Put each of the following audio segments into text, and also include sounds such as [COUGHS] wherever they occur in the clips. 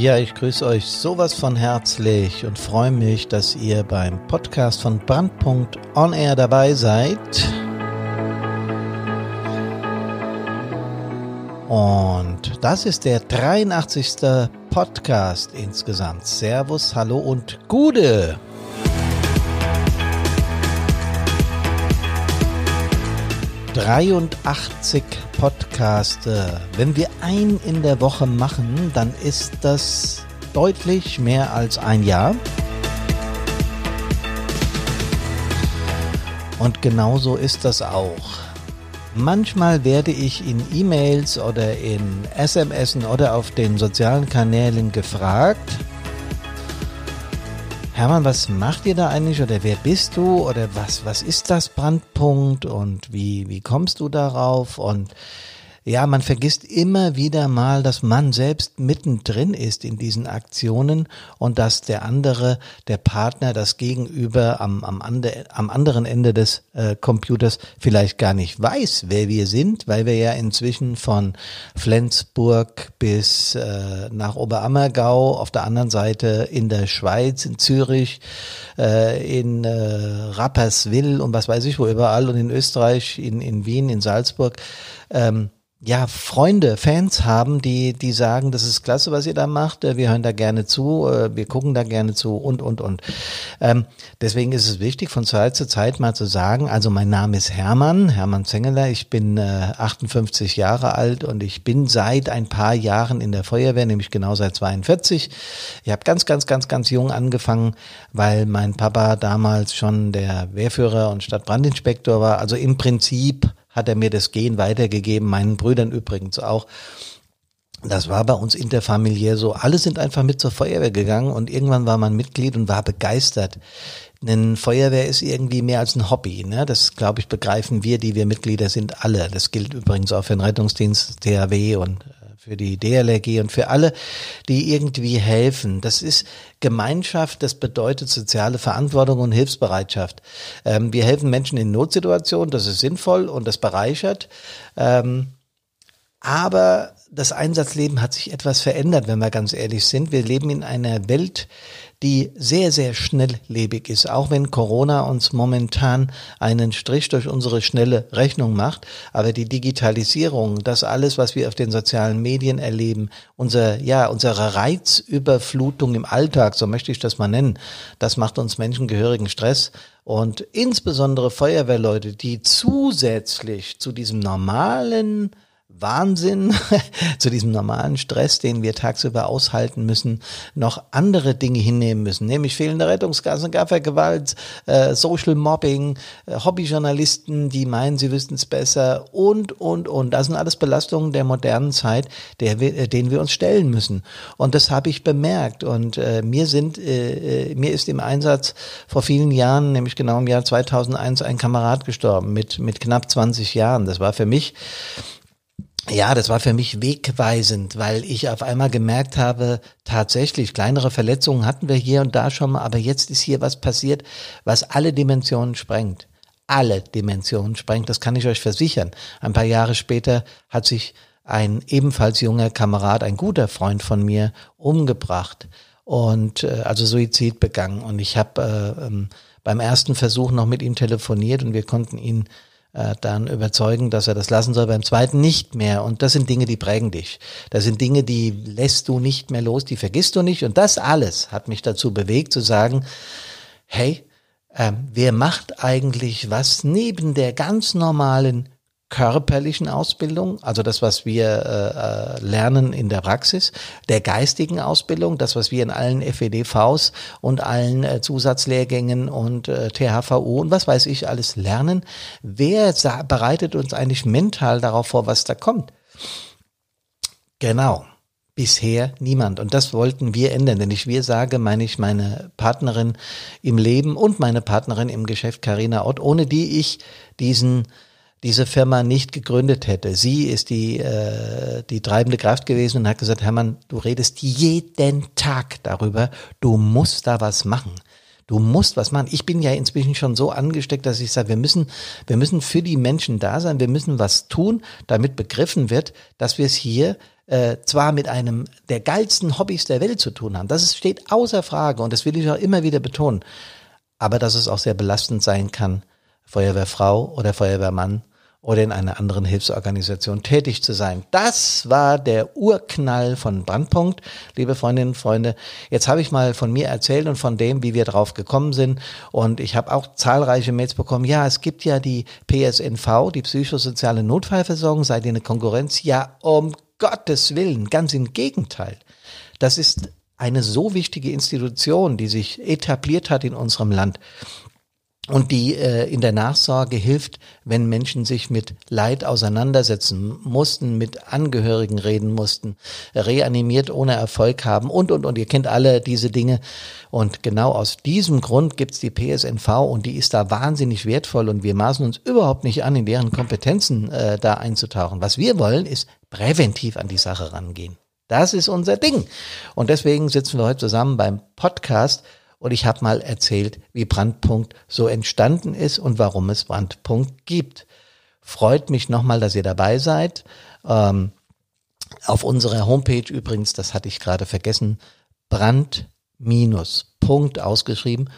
Ja, ich grüße euch sowas von herzlich und freue mich, dass ihr beim Podcast von Brandpunkt On Air dabei seid. Und das ist der 83. Podcast insgesamt. Servus, hallo und Gude! 83 Podcaste. Wenn wir einen in der Woche machen, dann ist das deutlich mehr als ein Jahr. Und genauso ist das auch. Manchmal werde ich in E-Mails oder in SMS oder auf den sozialen Kanälen gefragt, Hermann, was macht ihr da eigentlich? Oder wer bist du? Oder was, was ist das Brandpunkt? Und wie, wie kommst du darauf? Und ja, man vergisst immer wieder mal, dass man selbst mittendrin ist in diesen Aktionen und dass der andere, der Partner, das Gegenüber am, am, ande, am anderen Ende des äh, Computers vielleicht gar nicht weiß, wer wir sind, weil wir ja inzwischen von Flensburg bis äh, nach Oberammergau, auf der anderen Seite in der Schweiz, in Zürich, äh, in äh, Rapperswil und was weiß ich wo überall und in Österreich, in, in Wien, in Salzburg, ähm, ja, Freunde, Fans haben, die, die sagen, das ist klasse, was ihr da macht, äh, wir hören da gerne zu, äh, wir gucken da gerne zu und, und, und. Ähm, deswegen ist es wichtig, von Zeit zu Zeit mal zu sagen, also mein Name ist Hermann, Hermann Zengeler, ich bin äh, 58 Jahre alt und ich bin seit ein paar Jahren in der Feuerwehr, nämlich genau seit 42. Ich habe ganz, ganz, ganz, ganz jung angefangen, weil mein Papa damals schon der Wehrführer und Stadtbrandinspektor war, also im Prinzip hat er mir das Gen weitergegeben, meinen Brüdern übrigens auch. Das war bei uns interfamiliär so. Alle sind einfach mit zur Feuerwehr gegangen und irgendwann war man Mitglied und war begeistert. Denn Feuerwehr ist irgendwie mehr als ein Hobby. Ne? Das, glaube ich, begreifen wir, die wir Mitglieder sind, alle. Das gilt übrigens auch für den Rettungsdienst, THW und für die DLRG und für alle, die irgendwie helfen. Das ist Gemeinschaft, das bedeutet soziale Verantwortung und Hilfsbereitschaft. Ähm, wir helfen Menschen in Notsituationen, das ist sinnvoll und das bereichert. Ähm, aber das Einsatzleben hat sich etwas verändert, wenn wir ganz ehrlich sind. Wir leben in einer Welt, die sehr, sehr schnelllebig ist, auch wenn Corona uns momentan einen Strich durch unsere schnelle Rechnung macht. Aber die Digitalisierung, das alles, was wir auf den sozialen Medien erleben, unser, ja, unsere Reizüberflutung im Alltag, so möchte ich das mal nennen, das macht uns Menschen gehörigen Stress. Und insbesondere Feuerwehrleute, die zusätzlich zu diesem normalen Wahnsinn, [LAUGHS] zu diesem normalen Stress, den wir tagsüber aushalten müssen, noch andere Dinge hinnehmen müssen, nämlich fehlende Rettungsgassen, Gaffergewalt, äh, Social Mobbing, äh, Hobbyjournalisten, die meinen, sie wüssten es besser und, und, und. Das sind alles Belastungen der modernen Zeit, der wir, äh, denen wir uns stellen müssen. Und das habe ich bemerkt. Und äh, mir sind, äh, äh mir ist im Einsatz vor vielen Jahren, nämlich genau im Jahr 2001, ein Kamerad gestorben mit, mit knapp 20 Jahren. Das war für mich ja, das war für mich wegweisend, weil ich auf einmal gemerkt habe, tatsächlich, kleinere Verletzungen hatten wir hier und da schon mal, aber jetzt ist hier was passiert, was alle Dimensionen sprengt. Alle Dimensionen sprengt, das kann ich euch versichern. Ein paar Jahre später hat sich ein ebenfalls junger Kamerad, ein guter Freund von mir, umgebracht und äh, also Suizid begangen. Und ich habe äh, ähm, beim ersten Versuch noch mit ihm telefoniert und wir konnten ihn äh, dann überzeugen, dass er das lassen soll, beim zweiten nicht mehr. Und das sind Dinge, die prägen dich. Das sind Dinge, die lässt du nicht mehr los, die vergisst du nicht. Und das alles hat mich dazu bewegt zu sagen, hey, äh, wer macht eigentlich was neben der ganz normalen körperlichen Ausbildung, also das, was wir äh, äh lernen in der Praxis, der geistigen Ausbildung, das, was wir in allen FEDVs und allen äh, Zusatzlehrgängen und äh, THVU und was weiß ich alles lernen. Wer bereitet uns eigentlich mental darauf vor, was da kommt? Genau. Bisher niemand. Und das wollten wir ändern. Wenn ich wir sage, meine ich meine Partnerin im Leben und meine Partnerin im Geschäft, Karina Ott, ohne die ich diesen diese Firma nicht gegründet hätte. Sie ist die, äh, die treibende Kraft gewesen und hat gesagt, Hermann, du redest jeden Tag darüber, du musst da was machen. Du musst was machen. Ich bin ja inzwischen schon so angesteckt, dass ich sage, wir müssen, wir müssen für die Menschen da sein, wir müssen was tun, damit begriffen wird, dass wir es hier äh, zwar mit einem der geilsten Hobbys der Welt zu tun haben. Das ist, steht außer Frage und das will ich auch immer wieder betonen. Aber dass es auch sehr belastend sein kann, Feuerwehrfrau oder Feuerwehrmann oder in einer anderen Hilfsorganisation tätig zu sein. Das war der Urknall von Brandpunkt, liebe Freundinnen und Freunde. Jetzt habe ich mal von mir erzählt und von dem, wie wir drauf gekommen sind. Und ich habe auch zahlreiche Mails bekommen. Ja, es gibt ja die PSNV, die psychosoziale Notfallversorgung, seid ihr eine Konkurrenz? Ja, um Gottes Willen, ganz im Gegenteil. Das ist eine so wichtige Institution, die sich etabliert hat in unserem Land und die äh, in der Nachsorge hilft, wenn Menschen sich mit Leid auseinandersetzen mussten, mit Angehörigen reden mussten, reanimiert ohne Erfolg haben und, und, und. Ihr kennt alle diese Dinge. Und genau aus diesem Grund gibt's die PSNV und die ist da wahnsinnig wertvoll und wir maßen uns überhaupt nicht an, in deren Kompetenzen äh, da einzutauchen. Was wir wollen, ist präventiv an die Sache rangehen. Das ist unser Ding. Und deswegen sitzen wir heute zusammen beim Podcast und ich habe mal erzählt, wie Brandpunkt so entstanden ist und warum es Brandpunkt gibt. Freut mich nochmal, dass ihr dabei seid. Ähm, auf unserer Homepage übrigens, das hatte ich gerade vergessen, Brand minus Punkt ausgeschrieben,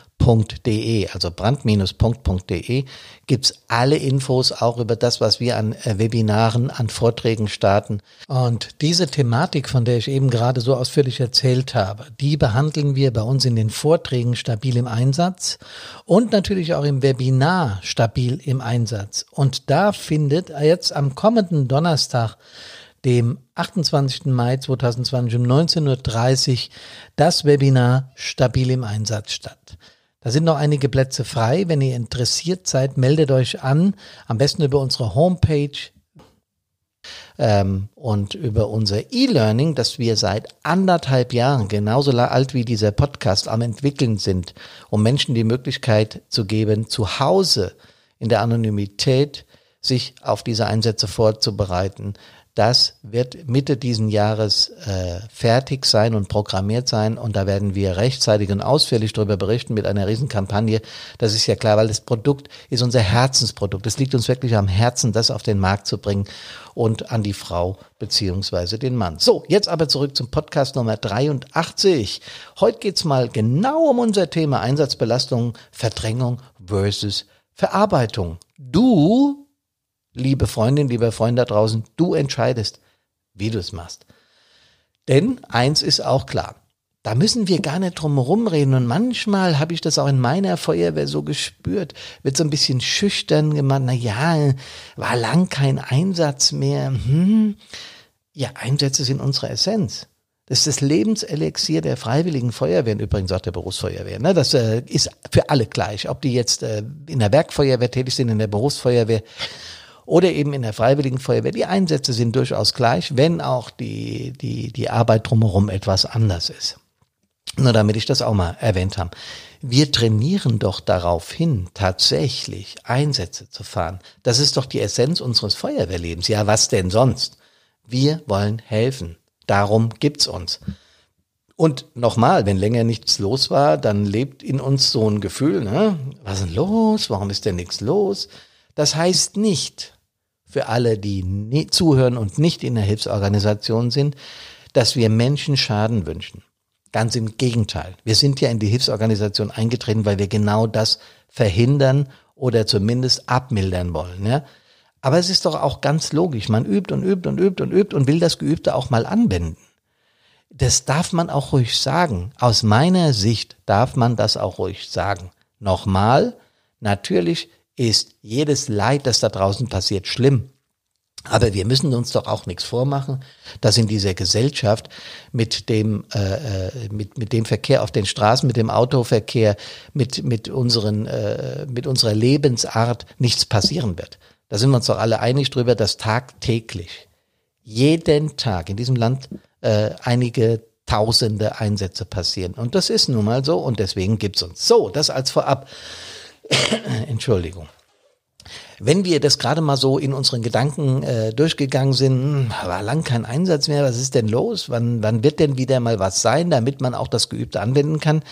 .de, also brand-punkt.de, gibt's alle Infos auch über das, was wir an äh, Webinaren, an Vorträgen starten. Und diese Thematik, von der ich eben gerade so ausführlich erzählt habe, die behandeln wir bei uns in den Vorträgen stabil im Einsatz und natürlich auch im Webinar stabil im Einsatz. Und da findet jetzt am kommenden Donnerstag dem 28. Mai 2020 um 19.30 Uhr das Webinar Stabil im Einsatz statt. Da sind noch einige Plätze frei. Wenn ihr interessiert seid, meldet euch an. Am besten über unsere Homepage ähm, und über unser E-Learning, das wir seit anderthalb Jahren, genauso alt wie dieser Podcast, am entwickeln sind, um Menschen die Möglichkeit zu geben, zu Hause in der Anonymität sich auf diese Einsätze vorzubereiten, das wird Mitte diesen Jahres äh, fertig sein und programmiert sein und da werden wir rechtzeitig und ausführlich darüber berichten mit einer Riesenkampagne. Das ist ja klar, weil das Produkt ist unser Herzensprodukt. Es liegt uns wirklich am Herzen, das auf den Markt zu bringen und an die Frau beziehungsweise den Mann. So, jetzt aber zurück zum Podcast Nummer 83. Heute geht's mal genau um unser Thema Einsatzbelastung, Verdrängung versus Verarbeitung. Du liebe Freundin, lieber Freund da draußen, du entscheidest, wie du es machst. Denn eins ist auch klar. Da müssen wir gar nicht drum herum reden. Und manchmal habe ich das auch in meiner Feuerwehr so gespürt. Wird so ein bisschen schüchtern gemacht. Na ja, war lang kein Einsatz mehr. Hm. Ja, Einsätze sind unsere Essenz. Das ist das Lebenselixier der freiwilligen Feuerwehren, übrigens auch der Berufsfeuerwehr. Ne? Das äh, ist für alle gleich. Ob die jetzt äh, in der Werkfeuerwehr tätig sind, in der Berufsfeuerwehr oder eben in der Freiwilligen Feuerwehr. Die Einsätze sind durchaus gleich, wenn auch die, die, die Arbeit drumherum etwas anders ist. Nur damit ich das auch mal erwähnt habe. Wir trainieren doch darauf hin, tatsächlich Einsätze zu fahren. Das ist doch die Essenz unseres Feuerwehrlebens. Ja, was denn sonst? Wir wollen helfen. Darum gibt's uns. Und nochmal, wenn länger nichts los war, dann lebt in uns so ein Gefühl, ne? Was ist denn los? Warum ist denn nichts los? Das heißt nicht, für alle, die nie, zuhören und nicht in der Hilfsorganisation sind, dass wir Menschen Schaden wünschen. Ganz im Gegenteil. Wir sind ja in die Hilfsorganisation eingetreten, weil wir genau das verhindern oder zumindest abmildern wollen. Ja? Aber es ist doch auch ganz logisch. Man übt und übt und übt und übt und will das Geübte auch mal anwenden. Das darf man auch ruhig sagen. Aus meiner Sicht darf man das auch ruhig sagen. Nochmal, natürlich ist jedes Leid, das da draußen passiert, schlimm. Aber wir müssen uns doch auch nichts vormachen, dass in dieser Gesellschaft mit dem, äh, äh, mit, mit dem Verkehr auf den Straßen, mit dem Autoverkehr, mit, mit, unseren, äh, mit unserer Lebensart nichts passieren wird. Da sind wir uns doch alle einig drüber, dass tagtäglich, jeden Tag in diesem Land äh, einige tausende Einsätze passieren. Und das ist nun mal so und deswegen gibt's uns. So, das als vorab. [COUGHS] Entschuldigung. Wenn wir das gerade mal so in unseren Gedanken äh, durchgegangen sind, hm, war lang kein Einsatz mehr, was ist denn los? Wann, wann wird denn wieder mal was sein, damit man auch das Geübte anwenden kann?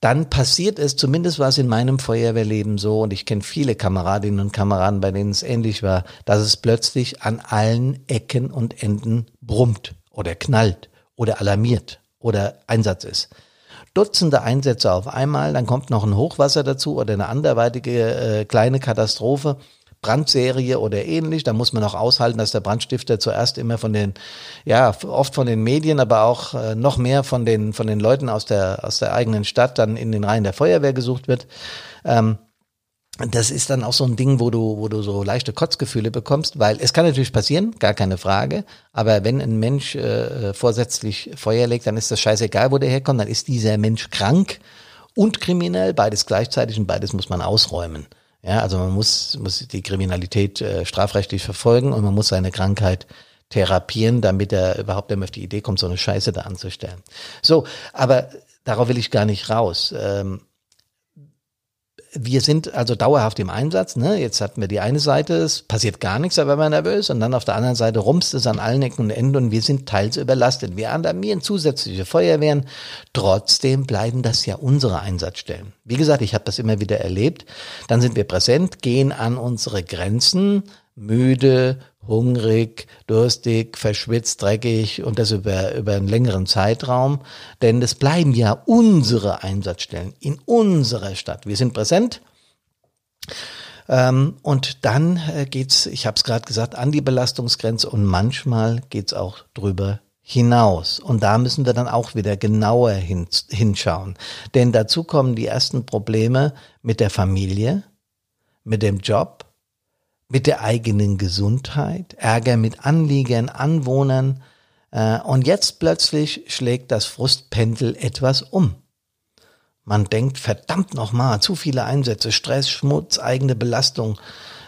Dann passiert es, zumindest war es in meinem Feuerwehrleben so, und ich kenne viele Kameradinnen und Kameraden, bei denen es ähnlich war, dass es plötzlich an allen Ecken und Enden brummt oder knallt oder alarmiert oder Einsatz ist. Dutzende Einsätze auf einmal, dann kommt noch ein Hochwasser dazu oder eine anderweitige äh, kleine Katastrophe Brandserie oder ähnlich. Da muss man auch aushalten, dass der Brandstifter zuerst immer von den, ja, oft von den Medien, aber auch äh, noch mehr von den, von den Leuten aus der, aus der eigenen Stadt dann in den Reihen der Feuerwehr gesucht wird. Ähm, das ist dann auch so ein Ding, wo du, wo du so leichte Kotzgefühle bekommst, weil es kann natürlich passieren, gar keine Frage. Aber wenn ein Mensch äh, vorsätzlich Feuer legt, dann ist das scheißegal, wo der herkommt, dann ist dieser Mensch krank und kriminell, beides gleichzeitig und beides muss man ausräumen. Ja, also man muss, muss die Kriminalität äh, strafrechtlich verfolgen und man muss seine Krankheit therapieren, damit er überhaupt auf die Idee kommt, so eine Scheiße da anzustellen. So, aber darauf will ich gar nicht raus. Ähm, wir sind also dauerhaft im Einsatz. Ne? Jetzt hatten wir die eine Seite, es passiert gar nichts, aber man nervös. Und dann auf der anderen Seite rumst es an allen Ecken und Enden und wir sind teils überlastet. Wir alarmieren zusätzliche Feuerwehren. Trotzdem bleiben das ja unsere Einsatzstellen. Wie gesagt, ich habe das immer wieder erlebt. Dann sind wir präsent, gehen an unsere Grenzen, müde, hungrig, durstig, verschwitzt, dreckig und das über, über einen längeren Zeitraum. Denn es bleiben ja unsere Einsatzstellen in unserer Stadt. Wir sind präsent. Ähm, und dann äh, geht's, ich habe es gerade gesagt, an die Belastungsgrenze und manchmal geht's auch drüber hinaus. Und da müssen wir dann auch wieder genauer hin, hinschauen. Denn dazu kommen die ersten Probleme mit der Familie, mit dem Job, mit der eigenen Gesundheit, Ärger mit Anliegern, Anwohnern. Äh, und jetzt plötzlich schlägt das Frustpendel etwas um. Man denkt, verdammt nochmal, zu viele Einsätze, Stress, Schmutz, eigene Belastung.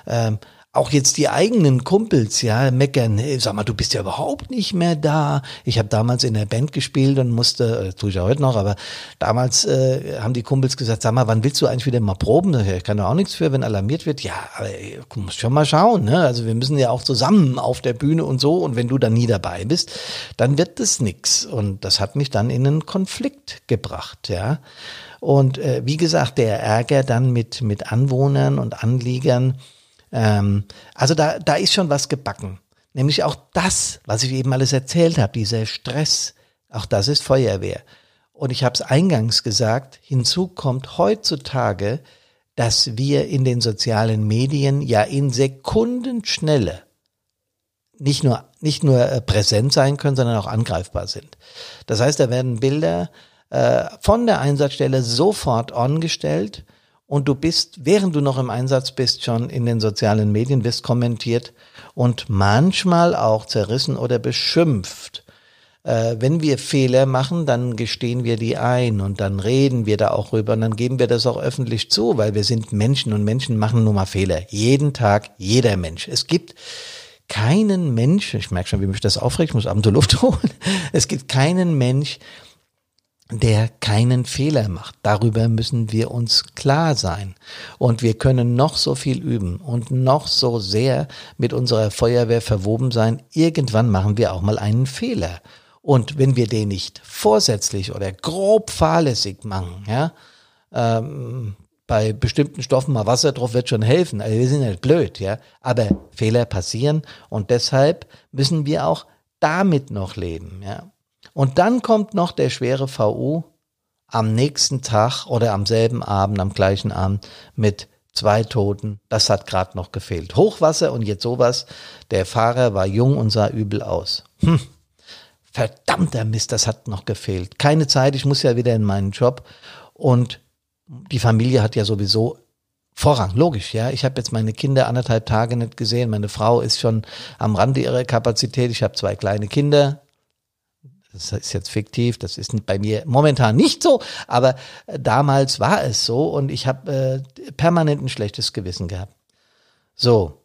Ähm, auch jetzt die eigenen Kumpels, ja, meckern, hey, sag mal, du bist ja überhaupt nicht mehr da. Ich habe damals in der Band gespielt und musste, äh, tue ich ja heute noch, aber damals äh, haben die Kumpels gesagt, sag mal, wann willst du eigentlich wieder mal proben? Ich kann da auch nichts für, wenn alarmiert wird. Ja, aber du musst schon mal schauen, ne? Also wir müssen ja auch zusammen auf der Bühne und so und wenn du dann nie dabei bist, dann wird das nix. Und das hat mich dann in einen Konflikt gebracht, ja. Und äh, wie gesagt, der Ärger dann mit, mit Anwohnern und Anliegern, ähm, also da, da ist schon was gebacken. Nämlich auch das, was ich eben alles erzählt habe, dieser Stress, auch das ist Feuerwehr. Und ich habe es eingangs gesagt, hinzu kommt heutzutage, dass wir in den sozialen Medien ja in Sekundenschnelle nicht nur, nicht nur äh, präsent sein können, sondern auch angreifbar sind. Das heißt, da werden Bilder äh, von der Einsatzstelle sofort on gestellt und du bist, während du noch im Einsatz bist, schon in den sozialen Medien, wirst kommentiert und manchmal auch zerrissen oder beschimpft. Äh, wenn wir Fehler machen, dann gestehen wir die ein und dann reden wir da auch rüber und dann geben wir das auch öffentlich zu, weil wir sind Menschen und Menschen machen nun mal Fehler. Jeden Tag, jeder Mensch. Es gibt keinen Mensch, ich merke schon, wie mich das aufregt, ich muss abends Luft [LAUGHS] holen. Es gibt keinen Mensch, der keinen Fehler macht. Darüber müssen wir uns klar sein. Und wir können noch so viel üben und noch so sehr mit unserer Feuerwehr verwoben sein. Irgendwann machen wir auch mal einen Fehler. Und wenn wir den nicht vorsätzlich oder grob fahrlässig machen, ja, ähm, bei bestimmten Stoffen mal Wasser drauf wird schon helfen. Also wir sind nicht blöd, ja. Aber Fehler passieren und deshalb müssen wir auch damit noch leben, ja. Und dann kommt noch der schwere VU am nächsten Tag oder am selben Abend, am gleichen Abend mit zwei Toten. Das hat gerade noch gefehlt. Hochwasser und jetzt sowas. Der Fahrer war jung und sah übel aus. Hm. Verdammter Mist, das hat noch gefehlt. Keine Zeit, ich muss ja wieder in meinen Job. Und die Familie hat ja sowieso Vorrang, logisch, ja. Ich habe jetzt meine Kinder anderthalb Tage nicht gesehen. Meine Frau ist schon am Rande ihrer Kapazität. Ich habe zwei kleine Kinder, das ist jetzt fiktiv, das ist bei mir momentan nicht so, aber äh, damals war es so und ich habe äh, permanent ein schlechtes Gewissen gehabt. So,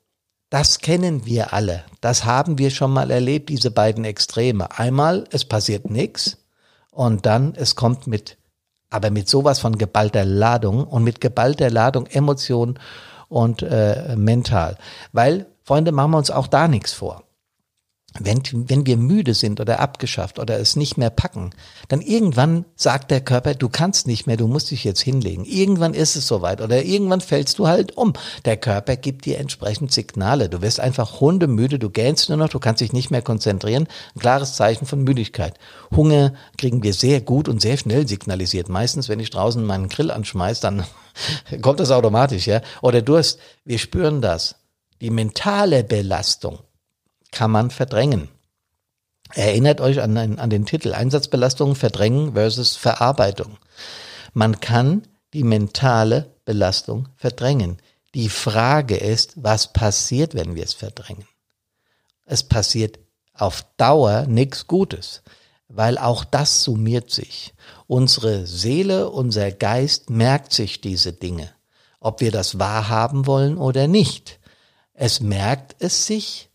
das kennen wir alle. Das haben wir schon mal erlebt, diese beiden Extreme. Einmal, es passiert nichts und dann, es kommt mit, aber mit sowas von geballter Ladung und mit geballter Ladung Emotion und äh, mental. Weil, Freunde, machen wir uns auch da nichts vor wenn, wenn wir müde sind oder abgeschafft oder es nicht mehr packen, dann irgendwann sagt der Körper, du kannst nicht mehr, du musst dich jetzt hinlegen. Irgendwann ist es soweit oder irgendwann fällst du halt um. Der Körper gibt dir entsprechend Signale. Du wirst einfach hundemüde, du gähnst nur noch, du kannst dich nicht mehr konzentrieren. Ein klares Zeichen von Müdigkeit. Hunger kriegen wir sehr gut und sehr schnell signalisiert. Meistens, wenn ich draußen meinen Grill anschmeiß, dann [LAUGHS] kommt das automatisch, ja. Oder Durst. Wir spüren das. Die mentale Belastung kann man verdrängen. Erinnert euch an, an den Titel Einsatzbelastung, Verdrängen versus Verarbeitung. Man kann die mentale Belastung verdrängen. Die Frage ist, was passiert, wenn wir es verdrängen? Es passiert auf Dauer nichts Gutes, weil auch das summiert sich. Unsere Seele, unser Geist merkt sich diese Dinge, ob wir das wahrhaben wollen oder nicht. Es merkt es sich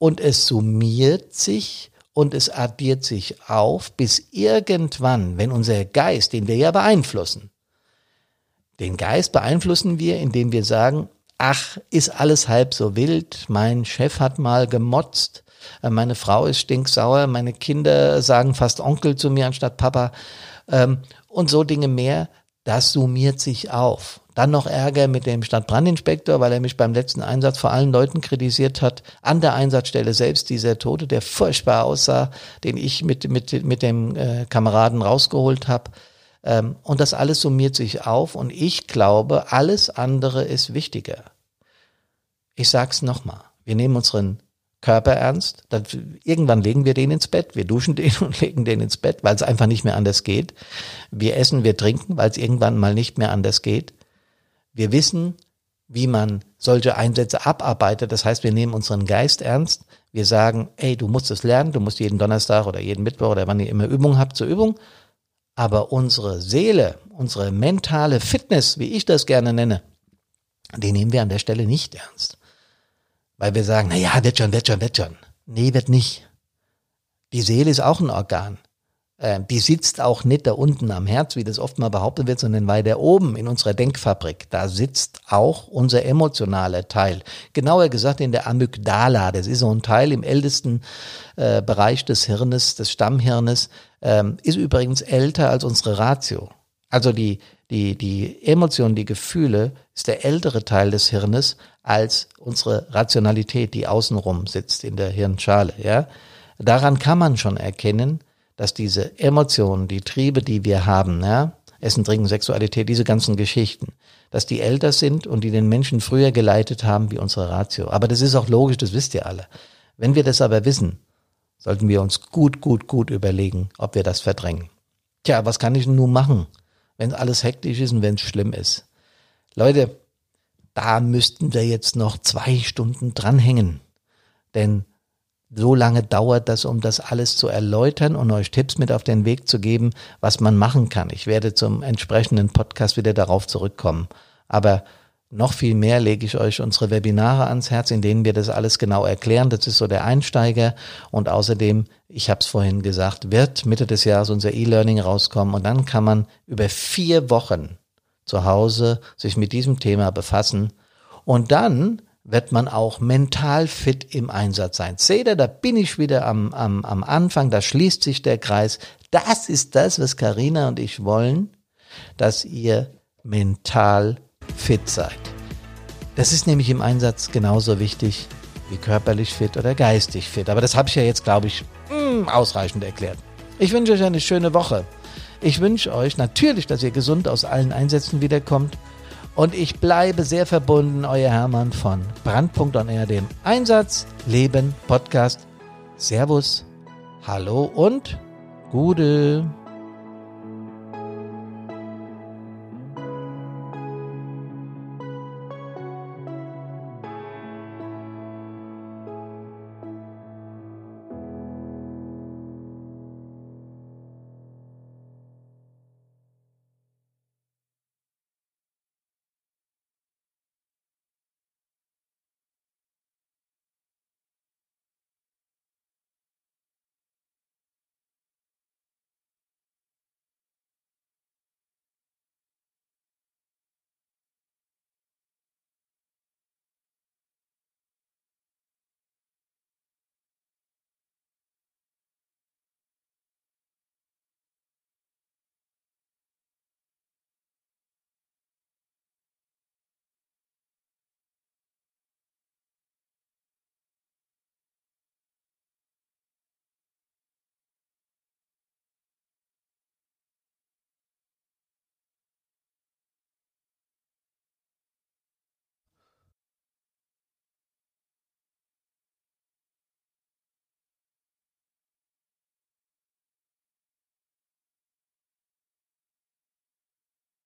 und es summiert sich und es addiert sich auf, bis irgendwann, wenn unser Geist, den wir ja beeinflussen, den Geist beeinflussen wir, indem wir sagen, ach, ist alles halb so wild, mein Chef hat mal gemotzt, äh, meine Frau ist stinksauer, meine Kinder sagen fast Onkel zu mir anstatt Papa ähm, und so Dinge mehr, das summiert sich auf. Dann noch Ärger mit dem Stadtbrandinspektor, weil er mich beim letzten Einsatz vor allen Leuten kritisiert hat. An der Einsatzstelle selbst dieser Tote, der furchtbar aussah, den ich mit, mit, mit dem äh, Kameraden rausgeholt habe. Ähm, und das alles summiert sich auf und ich glaube, alles andere ist wichtiger. Ich sag's nochmal. Wir nehmen unseren Körper ernst. Dann, irgendwann legen wir den ins Bett, wir duschen den [LAUGHS] und legen den ins Bett, weil es einfach nicht mehr anders geht. Wir essen, wir trinken, weil es irgendwann mal nicht mehr anders geht. Wir wissen, wie man solche Einsätze abarbeitet. Das heißt, wir nehmen unseren Geist ernst. Wir sagen, ey, du musst es lernen, du musst jeden Donnerstag oder jeden Mittwoch oder wann ihr immer Übung habt zur Übung. Aber unsere Seele, unsere mentale Fitness, wie ich das gerne nenne, die nehmen wir an der Stelle nicht ernst. Weil wir sagen, na ja, wird schon, wird schon, wird schon. Nee, wird nicht. Die Seele ist auch ein Organ. Äh, die sitzt auch nicht da unten am Herz, wie das oft mal behauptet wird, sondern weiter oben in unserer Denkfabrik. Da sitzt auch unser emotionaler Teil. Genauer gesagt in der Amygdala. Das ist so ein Teil im ältesten äh, Bereich des Hirnes, des Stammhirnes. Ähm, ist übrigens älter als unsere Ratio. Also die, die, die Emotionen, die Gefühle ist der ältere Teil des Hirnes als unsere Rationalität, die außenrum sitzt in der Hirnschale, ja. Daran kann man schon erkennen, dass diese Emotionen, die Triebe, die wir haben, ja, Essen, Trinken, Sexualität, diese ganzen Geschichten, dass die älter sind und die den Menschen früher geleitet haben wie unsere Ratio. Aber das ist auch logisch, das wisst ihr alle. Wenn wir das aber wissen, sollten wir uns gut, gut, gut überlegen, ob wir das verdrängen. Tja, was kann ich nun machen, wenn alles hektisch ist und wenn es schlimm ist? Leute, da müssten wir jetzt noch zwei Stunden dranhängen. Denn so lange dauert das, um das alles zu erläutern und euch Tipps mit auf den Weg zu geben, was man machen kann. Ich werde zum entsprechenden Podcast wieder darauf zurückkommen. Aber noch viel mehr lege ich euch unsere Webinare ans Herz, in denen wir das alles genau erklären. Das ist so der Einsteiger. Und außerdem, ich habe es vorhin gesagt, wird Mitte des Jahres unser E-Learning rauskommen. Und dann kann man über vier Wochen zu Hause sich mit diesem Thema befassen. Und dann wird man auch mental fit im Einsatz sein. Seht ihr, da bin ich wieder am, am, am Anfang, da schließt sich der Kreis. Das ist das, was Karina und ich wollen, dass ihr mental fit seid. Das ist nämlich im Einsatz genauso wichtig wie körperlich fit oder geistig fit. Aber das habe ich ja jetzt, glaube ich, mm, ausreichend erklärt. Ich wünsche euch eine schöne Woche. Ich wünsche euch natürlich, dass ihr gesund aus allen Einsätzen wiederkommt und ich bleibe sehr verbunden, euer Hermann von Brandpunkt on Air, dem Einsatz, Leben, Podcast. Servus, hallo und Gude.